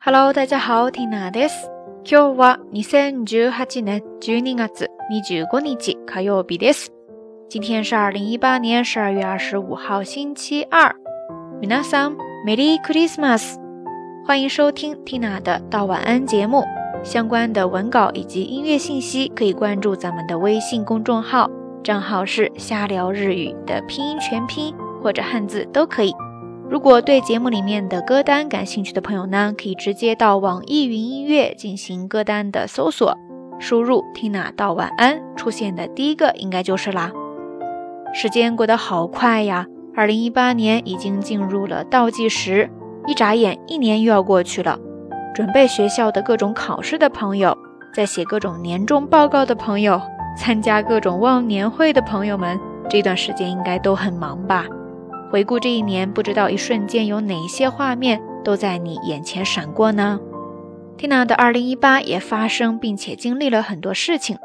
Hello，大家好，Tina です。今日は2018年12月25日火曜日です。今天是2018年12月25号星期二。皆さん、メリークリスマス。欢迎收听 Tina 的道晚安节目。相关的文稿以及音乐信息可以关注咱们的微信公众号，账号是“瞎聊日语”的拼音全拼或者汉字都可以。 如果对节目里面的歌单感兴趣的朋友呢，可以直接到网易云音乐进行歌单的搜索，输入 Tina 到晚安，出现的第一个应该就是啦。时间过得好快呀，二零一八年已经进入了倒计时，一眨眼一年又要过去了。准备学校的各种考试的朋友，在写各种年终报告的朋友，参加各种忘年会的朋友们，这段时间应该都很忙吧？回顾这一年，不知道一瞬间有哪些画面都在你眼前闪过呢？Tina 的2018也发生并且经历了很多事情，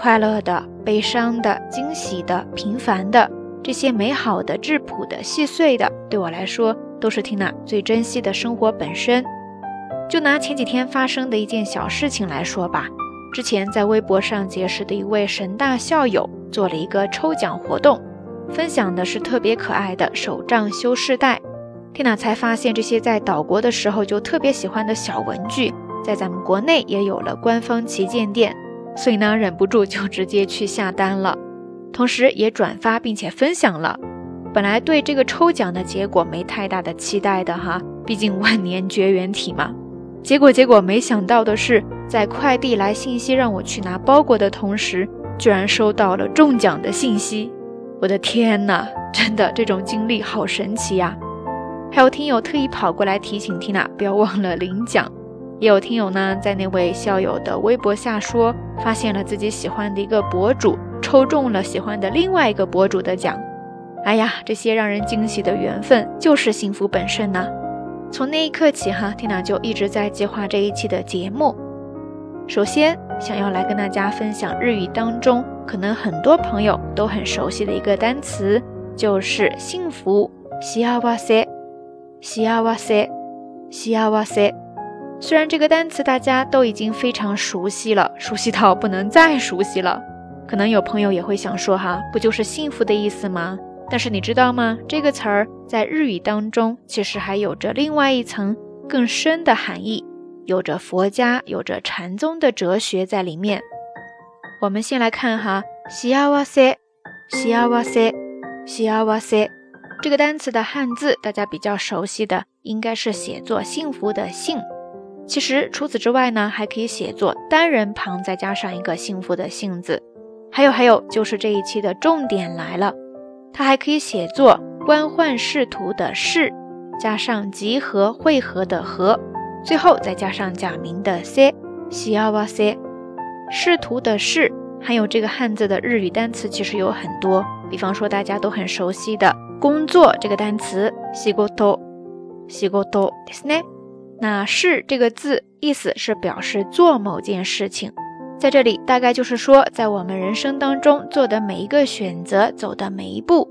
快乐的、悲伤的、惊喜的、平凡的，这些美好的、质朴的、细碎的，对我来说都是 Tina 最珍惜的生活本身。就拿前几天发生的一件小事情来说吧，之前在微博上结识的一位神大校友做了一个抽奖活动。分享的是特别可爱的手账修饰袋，Tina 才发现这些在岛国的时候就特别喜欢的小文具，在咱们国内也有了官方旗舰店，所以呢，忍不住就直接去下单了，同时也转发并且分享了。本来对这个抽奖的结果没太大的期待的哈，毕竟万年绝缘体嘛。结果结果没想到的是，在快递来信息让我去拿包裹的同时，居然收到了中奖的信息。我的天呐，真的这种经历好神奇呀！还有听友特意跑过来提醒缇娜不要忘了领奖，也有听友呢在那位校友的微博下说，发现了自己喜欢的一个博主抽中了喜欢的另外一个博主的奖。哎呀，这些让人惊喜的缘分就是幸福本身呐！从那一刻起哈缇娜就一直在计划这一期的节目。首先，想要来跟大家分享日语当中。可能很多朋友都很熟悉的一个单词就是幸福，幸せ，幸せ，幸せ。虽然这个单词大家都已经非常熟悉了，熟悉到不能再熟悉了。可能有朋友也会想说哈，不就是幸福的意思吗？但是你知道吗？这个词儿在日语当中其实还有着另外一层更深的含义，有着佛家、有着禅宗的哲学在里面。 我们先来看哈，幸せ，幸せ，幸せ这个单词的汉字，大家比较熟悉的应该是写作幸福的幸。其实除此之外呢，还可以写作单人旁再加上一个幸福的幸字。还有还有，就是这一期的重点来了，它还可以写作官宦仕途的仕，加上集合汇合的合，最后再加上假名的 se，幸せ。 仕途的仕，还有这个汉字的日语单词其实有很多，比方说大家都很熟悉的工作这个单词，仕事，仕事ですね。那仕这个字意思是表示做某件事情，在这里大概就是说在我们人生当中做的每一个选择，走的每一步。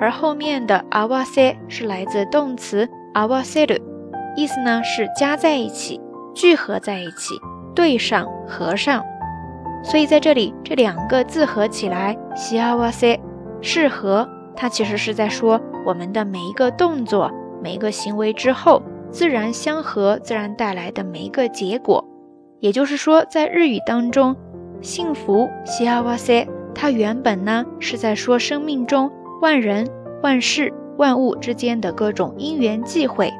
而后面的合わせ是来自动词合わせる，意思呢是加在一起，聚合在一起，对上，合上。 所以在这里，这两个字合起来，西阿瓦塞，适合。它其实是在说我们的每一个动作、每一个行为之后，自然相合、自然带来的每一个结果。也就是说，在日语当中，幸福西阿瓦塞，它原本呢是在说生命中万人、万事、万物之间的各种因缘际会，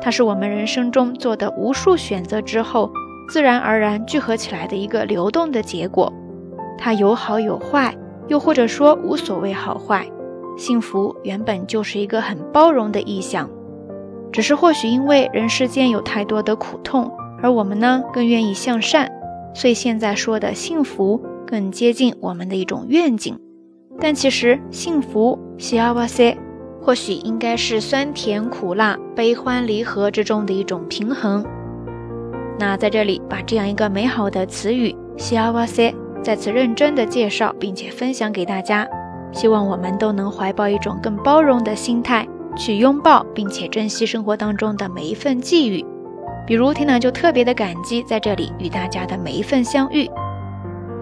它是我们人生中做的无数选择之后。自然而然聚合起来的一个流动的结果，它有好有坏，又或者说无所谓好坏。幸福原本就是一个很包容的意象，只是或许因为人世间有太多的苦痛，而我们呢更愿意向善，所以现在说的幸福更接近我们的一种愿景。但其实幸福，西阿瓦塞，或许应该是酸甜苦辣、悲欢离合之中的一种平衡。那在这里，把这样一个美好的词语“幸せ”再次认真的介绍，并且分享给大家。希望我们都能怀抱一种更包容的心态，去拥抱并且珍惜生活当中的每一份际遇。比如天朗就特别的感激在这里与大家的每一份相遇。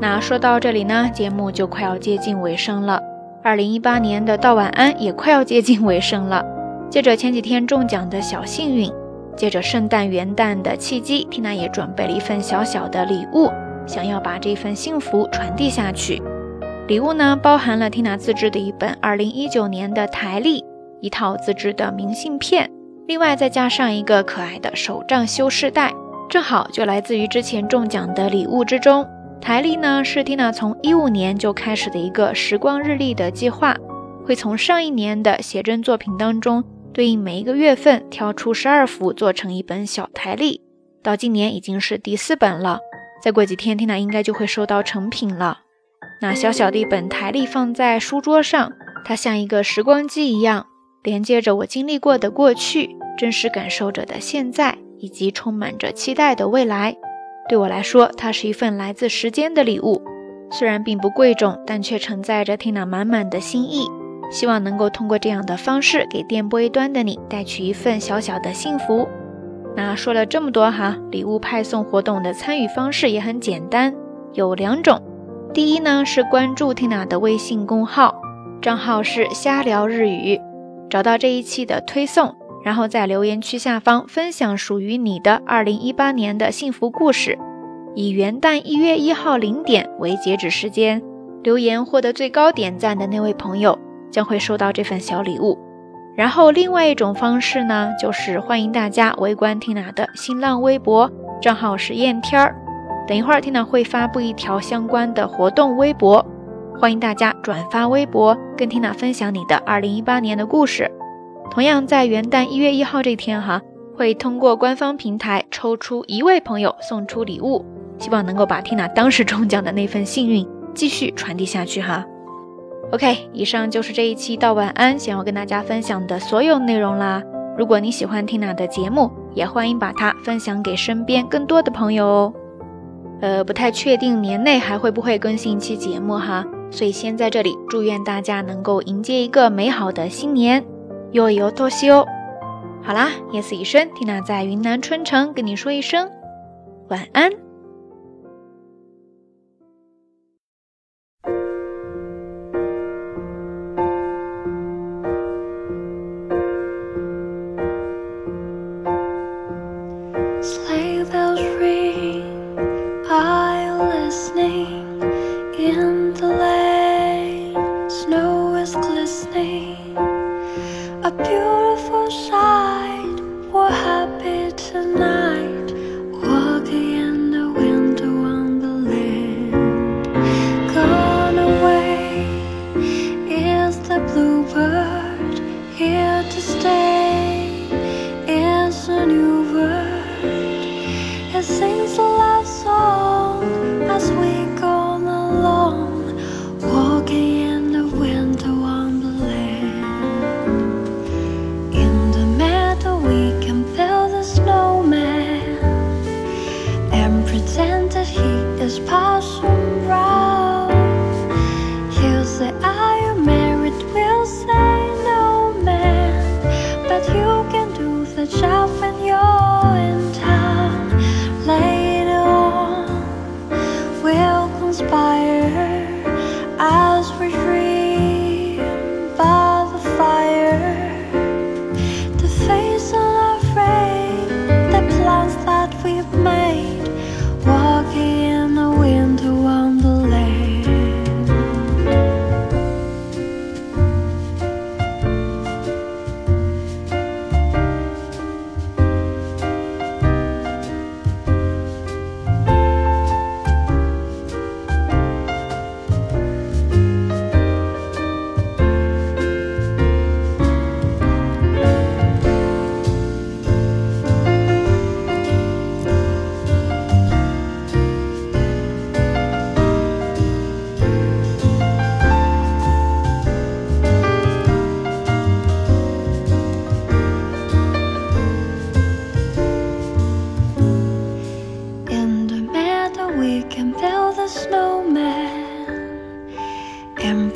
那说到这里呢，节目就快要接近尾声了。二零一八年的道晚安也快要接近尾声了。借着前几天中奖的小幸运，借着圣诞元旦的契机，Tina 也准备了一份小小的礼物，想要把这份幸福传递下去。礼物呢，包含了 Tina 自制的一本二零一九年的台历，一套自制的明信片，另外再加上一个可爱的手账修饰袋，正好就来自于之前中奖的礼物之中。台历呢是 Tina 从一五年就开始的一个时光日历的计划，会从上一年的写真作品当中对应每一个月份挑出十二幅做成一本小台历，到今年已经是第四本了，再过几天 Tina 应该就会收到成品了。那小小的一本台历放在书桌上，它像一个时光机一样，连接着我经历过的过去，真实感受着的现在，以及充满着期待的未来。对我来说，它是一份来自时间的礼物，虽然并不贵重，但却承载着 Tina 满满的心意。希望能够通过这样的方式，给电波一端的你带去一份小小的幸福。那说了这么多哈，礼物派送活动的参与方式也很简单，有两种。第一呢，是关注 Tina 的微信公号，账号是瞎聊日语，找到这一期的推送。然后在留言区下方分享属于你的2018年的幸福故事，以元旦一月一号零点为截止时间，留言获得最高点赞的那位朋友将会收到这份小礼物。然后另外一种方式呢，就是欢迎大家围观 Tina 的新浪微博，账号是燕天儿。等一会儿 Tina 会发布一条相关的活动微博，欢迎大家转发微博，跟 Tina 分享你的2018年的故事。同样在元旦一月一号这天，哈，会通过官方平台抽出一位朋友送出礼物，希望能够把 Tina 当时中奖的那份幸运继续传递下去，哈。OK，以上就是这一期到晚安想要跟大家分享的所有内容啦。如果你喜欢 Tina 的节目，也欢迎把它分享给身边更多的朋友哦。呃，不太确定年内还会不会更新一期节目哈，所以先在这里祝愿大家能够迎接一个美好的新年。又有多西哦，好啦，夜色已深，缇娜在云南春城跟你说一声晚安。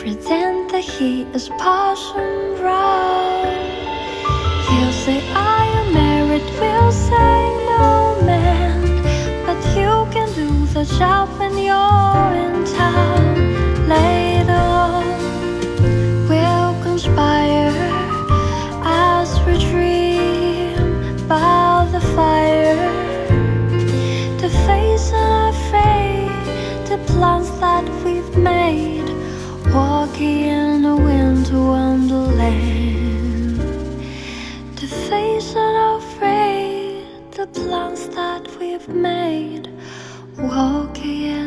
Pretend that he is passion right He'll say, I am married, we'll say, no man. But you can do the job. made. Walking